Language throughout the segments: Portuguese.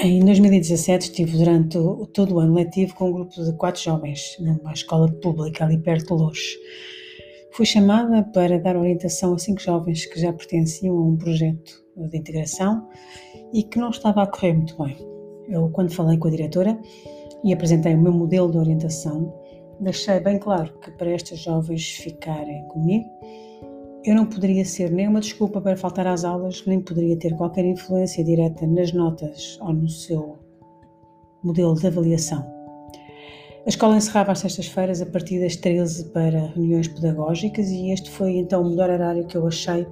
Em 2017 estive durante todo o ano letivo com um grupo de quatro jovens numa escola pública ali perto de Lourdes. Fui chamada para dar orientação a cinco jovens que já pertenciam a um projeto de integração e que não estava a correr muito bem. Eu, quando falei com a diretora e apresentei o meu modelo de orientação, deixei bem claro que para estas jovens ficarem comigo, eu não poderia ser nem uma desculpa para faltar às aulas, nem poderia ter qualquer influência direta nas notas ou no seu modelo de avaliação. A escola encerrava às sextas-feiras a partir das 13 para reuniões pedagógicas e este foi então o melhor horário que eu achei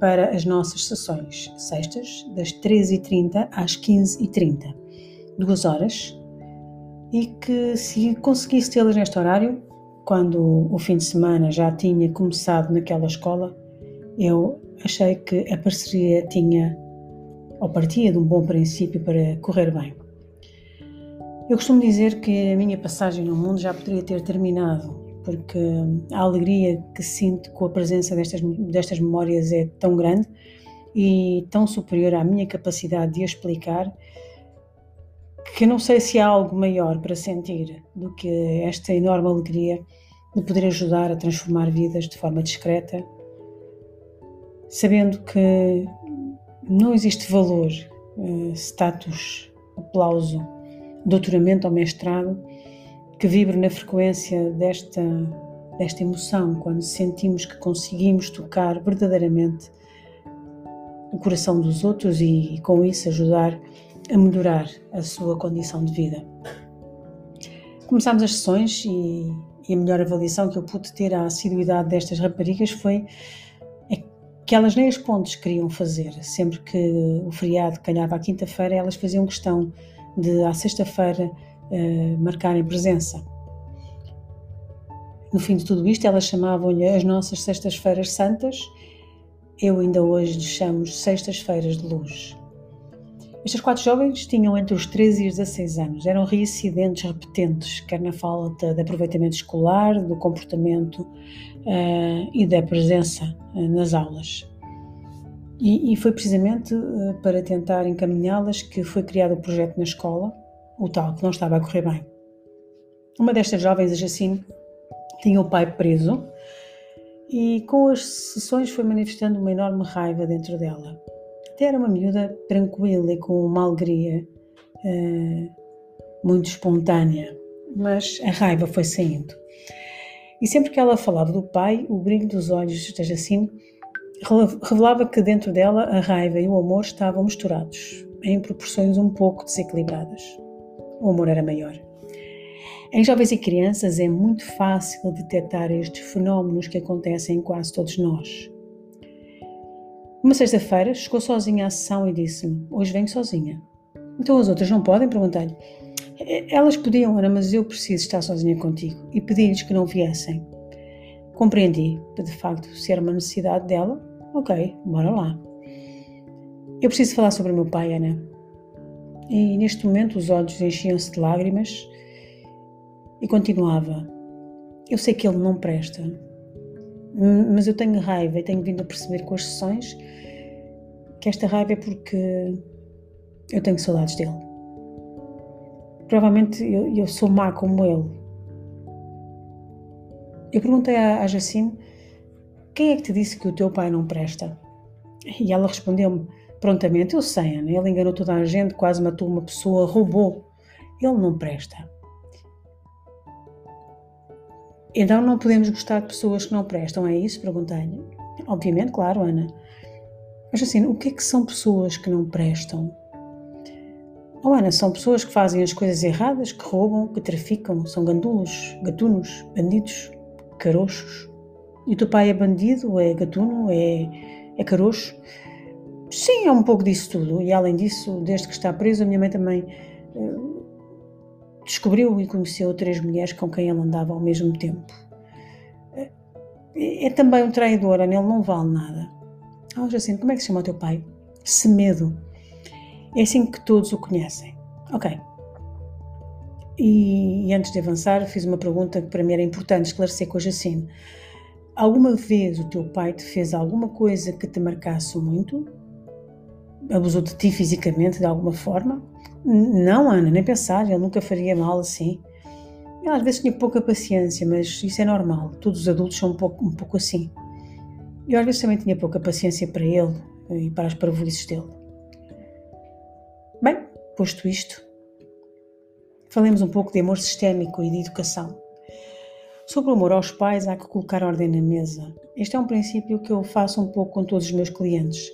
para as nossas sessões, sextas, das 13h30 às 15h30, duas horas, e que se conseguisse tê-las neste horário, quando o fim de semana já tinha começado naquela escola, eu achei que a parceria tinha ou partia de um bom princípio para correr bem. Eu costumo dizer que a minha passagem no mundo já poderia ter terminado, porque a alegria que sinto com a presença destas, destas memórias é tão grande e tão superior à minha capacidade de explicar que não sei se há algo maior para sentir do que esta enorme alegria de poder ajudar a transformar vidas de forma discreta, sabendo que não existe valor, eh, status, aplauso, doutoramento ou mestrado que vibre na frequência desta, desta emoção, quando sentimos que conseguimos tocar verdadeiramente o coração dos outros e, e com isso ajudar a melhorar a sua condição de vida. Começámos as sessões e, e, a melhor avaliação que eu pude ter à assiduidade destas raparigas foi que elas nem as pontes queriam fazer. Sempre que o feriado calhava à quinta-feira, elas faziam questão de, à sexta-feira, uh, marcarem presença. No fim de tudo isto, elas chamavam-lhe as nossas sextas-feiras santas. Eu ainda hoje lhes chamo sextas-feiras de luz. Estas quatro jovens tinham entre os 13 e os 16 anos. Eram reincidentes repetentes, quer na falta de aproveitamento escolar, do comportamento uh, e da presença uh, nas aulas. E, e foi precisamente uh, para tentar encaminhá-las que foi criado o projeto na escola, o tal que não estava a correr bem. Uma destas jovens, a Jacine, tinha o pai preso e com as sessões foi manifestando uma enorme raiva dentro dela até era uma miúda tranquila e com uma alegria uh, muito espontânea, mas a raiva foi saindo. E sempre que ela falava do pai, o brilho dos olhos da Jacine revelava que dentro dela a raiva e o amor estavam misturados, em proporções um pouco desequilibradas. O amor era maior. Em jovens e crianças é muito fácil detectar estes fenómenos que acontecem em quase todos nós. Uma sexta-feira chegou sozinha à sessão e disse-me: Hoje venho sozinha. Então as outras não podem? Perguntei-lhe. Elas podiam, Ana, mas eu preciso estar sozinha contigo. E pedi-lhes que não viessem. Compreendi de facto, se era uma necessidade dela, ok, bora lá. Eu preciso falar sobre o meu pai, Ana. E neste momento os olhos enchiam-se de lágrimas e continuava. Eu sei que ele não presta, mas eu tenho raiva e tenho vindo a perceber com as sessões que esta raiva é porque eu tenho saudades dele. Provavelmente eu, eu sou má como ele. Eu perguntei à, à Jacine quem é que te disse que o teu pai não presta? E ela respondeu-me prontamente: Eu sei, Ana, ele enganou toda a gente, quase matou uma pessoa, roubou. Ele não presta. Então não podemos gostar de pessoas que não prestam, é isso? Perguntei-lhe. Obviamente, claro, Ana. Mas assim, o que é que são pessoas que não prestam? Oh, Ana, são pessoas que fazem as coisas erradas, que roubam, que traficam, são gandulos, gatunos, bandidos, carochos. E o teu pai é bandido, é gatuno, é, é carocho? Sim, é um pouco disso tudo. E além disso, desde que está preso, a minha mãe também uh, descobriu e conheceu três mulheres com quem ele andava ao mesmo tempo. É, é também um traidor, ele não vale nada. Ah, Jacinto, como é que se chama o teu pai? Semedo. É assim que todos o conhecem. Ok. E, e, antes de avançar, fiz uma pergunta que para mim era importante esclarecer com a Jacinto. Alguma vez o teu pai te fez alguma coisa que te marcasse muito? abusou de ti fisicamente de alguma forma? Não, Ana, nem pensar, ele nunca faria mal assim. Eu às vezes tinha pouca paciência, mas isso é normal. Todos os adultos são um pouco, um pouco assim. Eu às vezes também tinha pouca paciência para ele e para as parvoices dele. Bem, posto isto, falemos um pouco de amor sistémico e de educação. Sobre o amor aos pais, há que colocar ordem na mesa. Este é um princípio que eu faço um pouco com todos os meus clientes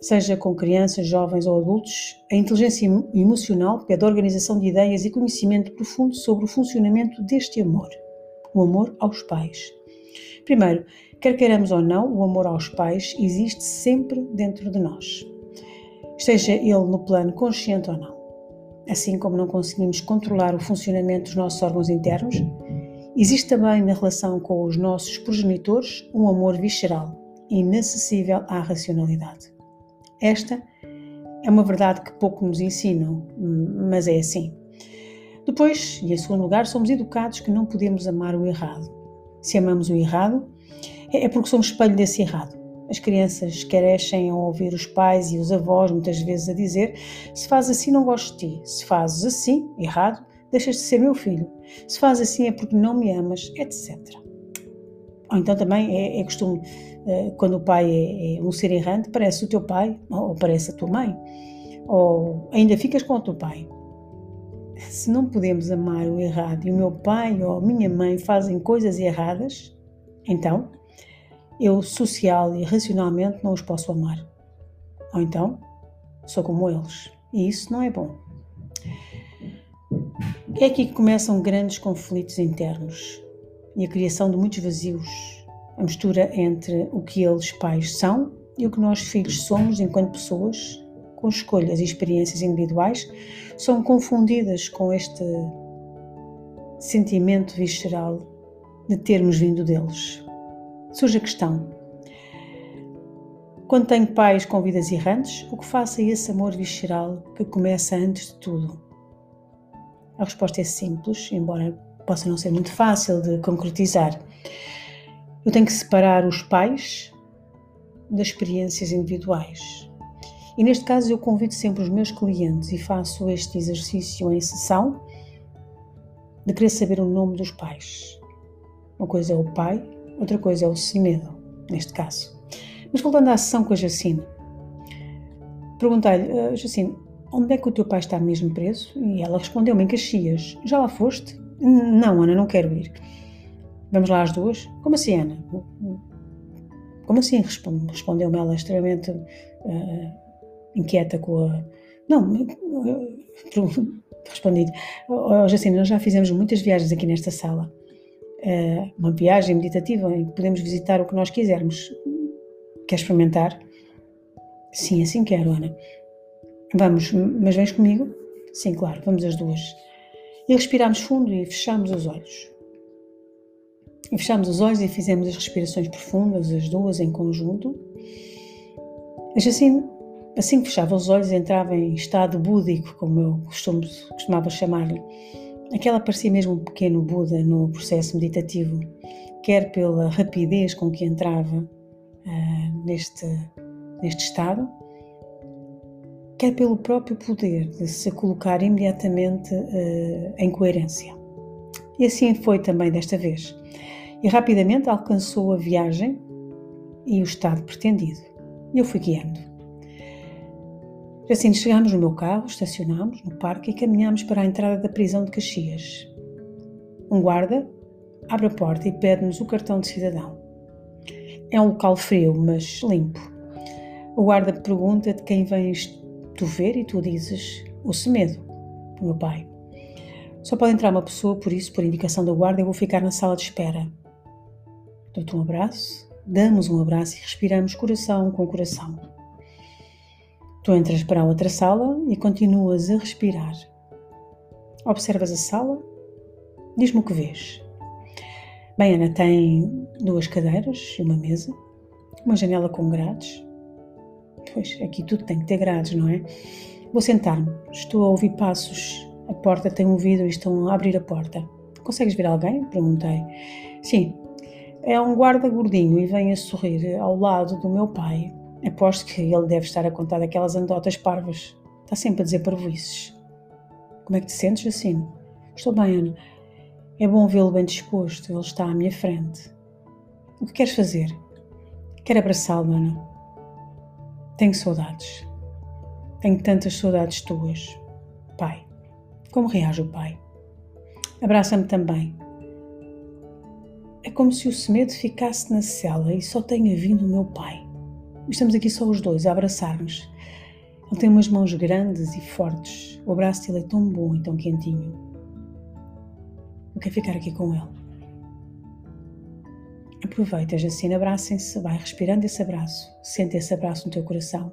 seja com crianças, jovens ou adultos, a inteligência emocional pede organização de ideias e conhecimento profundo sobre o funcionamento deste amor, o amor aos pais. Primeiro, quer queiramos ou não, o amor aos pais existe sempre dentro de nós, esteja ele no plano consciente ou não. Assim como não conseguimos controlar o funcionamento dos nossos órgãos internos, existe também na relação com os nossos progenitores um amor visceral, inacessível à racionalidade. Esta é uma verdade que pouco nos ensinam, mas é assim. Depois, e em segundo lugar, somos educados que não podemos amar o errado. Se amamos o errado, é porque somos espelho desse errado. As crianças crescem a ouvir os pais e os avós muitas vezes a dizer: se faz assim, não gosto de ti. Se fazes assim, errado, deixas de ser meu filho. Se faz assim é porque não me amas, etc. Ou então também é, é costume eh, quando o pai é, é, um ser errante, parece o teu pai ou parece a tua mãe, ou ainda ficas com o teu pai. Se não podemos amar o errado e o meu pai ou a minha mãe fazem coisas erradas, então eu social e racionalmente não os posso amar. Ou então sou como eles. E isso não é bom. É aqui que começam grandes conflitos internos e a criação de muitos vazios a mistura entre o que eles pais são e o que nós filhos somos enquanto pessoas, com escolhas e experiências individuais, são confundidas com este sentimento visceral de termos vindo deles. Surge a questão: quando tenho pais com vidas errantes, o que faço a esse amor visceral que começa antes de tudo? A resposta é simples, embora possa não ser muito fácil de concretizar. Eu tenho que separar os pais das experiências individuais. E neste caso eu convido sempre os meus clientes e faço este exercício em sessão de querer saber o nome dos pais. Uma coisa é o pai, outra coisa é o Semedo, neste caso. Mas voltando à sessão com a Jacine, perguntei-lhe, uh, Jacine, onde é que o teu pai está mesmo preso? E ela respondeu-me em Caxias. Já lá foste? Não, Ana, não quero ir. Vamos lá as duas? Como assim, Ana? Como assim? Respondeu-me ela extremamente uh, inquieta com a. Não, uh, respondi. Oh, nós já fizemos muitas viagens aqui nesta sala. Uh, uma viagem meditativa em que podemos visitar o que nós quisermos. Quer experimentar? Sim, assim quero, Ana. Vamos, mas vens comigo? Sim, claro, vamos as duas. E respiramos fundo e fechamos os olhos. E fechamos os olhos e fizemos as respirações profundas, as duas em conjunto. Mas assim, assim que fechava os olhos, entrava em estado búdico, como eu costumo, costumava chamar-lhe. Aquela parecia mesmo um pequeno Buda no processo meditativo, quer pela rapidez com que entrava uh, neste, neste estado, quer pelo próprio poder de se colocar imediatamente uh, em coerência. E assim foi também desta vez e rapidamente alcançou a viagem e o estado pretendido. Eu fui guiando. Assim chegámos no meu carro, estacionámos no parque e caminhámos para a entrada da prisão de Caxias. Um guarda abre a porta e pede-nos o cartão de cidadão. É um local frio, mas limpo. O guarda pergunta de quem vens tu ver e tu dizes o Semedo, o meu pai. Só pode entrar uma pessoa, por isso, por indicação do guarda, eu vou ficar na sala de espera. Dou-te um abraço, damos um abraço e respiramos coração com coração. Tu entras para a outra sala e continuas a respirar. Observas a sala, diz-me o que vês. Bem, Ana tem duas cadeiras e uma mesa, uma janela com grades. Pois, aqui tudo tem que ter grades, não é? Vou sentar-me. Estou a ouvir passos. A porta tem um vidro e estão a abrir a porta. Consegues ver alguém? Perguntei. Sim, é um guarda gordinho e vem a sorrir ao lado do meu pai. Aposto que ele deve estar a contar daquelas anedotas parvas. Está sempre a dizer parvoices. Como é que te sentes, Jacino? Estou bem, Ana. É bom vê-lo bem disposto. Ele está à minha frente. O que queres fazer? Quero abraçá-lo, Ana. Tenho saudades. Tenho tantas saudades tuas. Pai. Como reage o pai? Abraça-me também. É como se o Semedo ficasse na cela e só tenha vindo o meu pai. Estamos aqui só os dois a abraçar-nos. Ele tem umas mãos grandes e fortes. O abraço dele é tão bom e tão quentinho. Eu quero ficar aqui com ele. Aproveita, Jacina, abracem-se, vai respirando esse abraço, sente esse abraço no teu coração.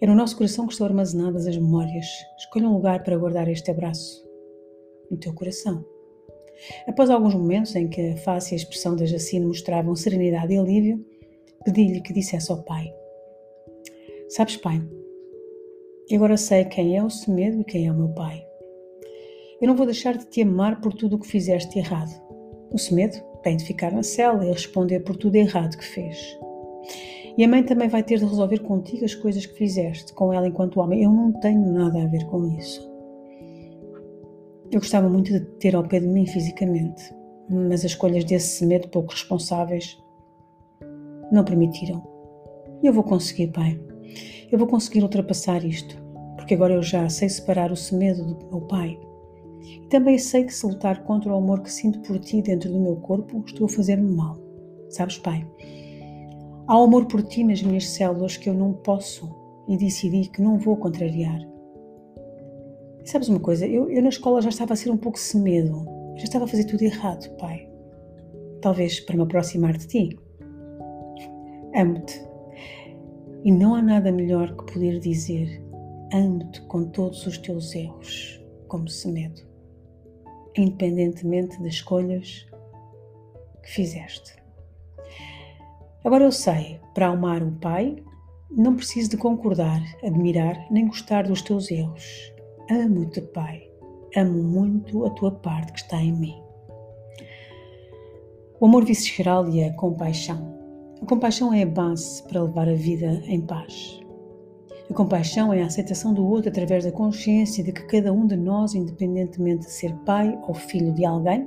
É no nosso coração que estão armazenadas as memórias. Escolha um lugar para guardar este abraço, no teu coração. Após alguns momentos em que a face e a expressão da Jacina mostravam serenidade e alívio, pedi-lhe que dissesse ao pai: Sabes, pai, agora sei quem é o Semedo e quem é o meu pai. Eu não vou deixar de te amar por tudo o que fizeste errado. O Semedo tem de ficar na cela e responder por tudo errado que fez. E a mãe também vai ter de resolver contigo as coisas que fizeste, com ela enquanto homem. Eu não tenho nada a ver com isso. Eu gostava muito de ter ao pé de mim fisicamente, mas as escolhas desse Semedo pouco responsáveis não permitiram. Eu vou conseguir, pai. Eu vou conseguir ultrapassar isto, porque agora eu já sei separar o semedo do meu pai. E também sei que se lutar contra o amor que sinto por ti dentro do meu corpo, estou a fazer-me mal. Sabes, pai? Há amor por ti nas minhas células que eu não posso e decidi que não vou contrariar. E sabes uma coisa? Eu, eu na escola já estava a ser um pouco semedo. Já estava a fazer tudo errado, pai. Talvez para me aproximar de ti. Amo-te e não há nada melhor que poder dizer: amo-te com todos os teus erros, como Semedo, independentemente das escolhas que fizeste. Agora eu sei, para amar o Pai, não preciso de concordar, admirar nem gostar dos teus erros. Amo-te, Pai. Amo muito a tua parte que está em mim. O amor visceral e a compaixão a compaixão é a base para levar a vida em paz. A compaixão é a aceitação do outro através da consciência de que cada um de nós, independentemente de ser pai ou filho de alguém,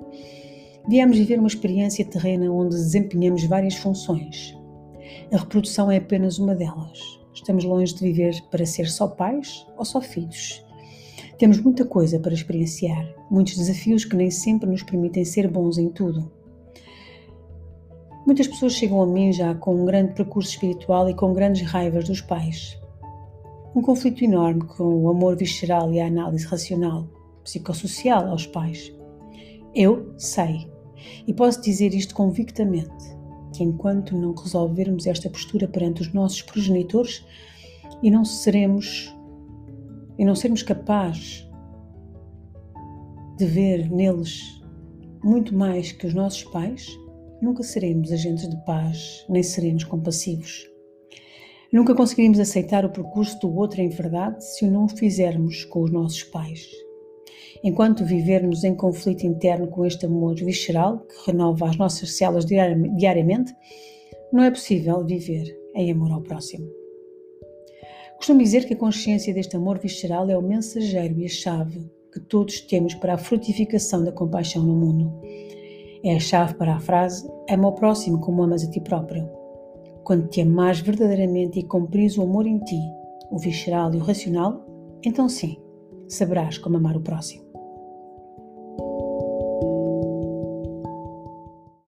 viemos viver uma experiência terrena onde desempenhamos várias funções. A reprodução é apenas uma delas. Estamos longe de viver para ser só pais ou só filhos. Temos muita coisa para experienciar, muitos desafios que nem sempre nos permitem ser bons em tudo. Muitas pessoas chegam a mim já com um grande percurso espiritual e com grandes raivas dos pais. Um conflito enorme com o amor visceral e a análise racional, psicossocial aos pais. Eu sei, e posso dizer isto convictamente, que enquanto não resolvermos esta postura perante os nossos progenitores e não seremos e não sermos capazes de ver neles muito mais que os nossos pais, nunca seremos agentes de paz, nem seremos compassivos. Nunca conseguiremos aceitar o percurso do outro em verdade se o não fizermos com os nossos pais. Enquanto vivermos em conflito interno com este amor visceral que renova as nossas células diariamente, não é possível viver em amor ao próximo. Costumo dizer que a consciência deste amor visceral é o mensageiro e a chave que todos temos para a frutificação da compaixão no mundo. É a chave para a frase Ama o próximo como amas a ti próprio. Quando te amares verdadeiramente e cumprires o amor em ti, o visceral e o racional, então sim, saberás como amar o próximo.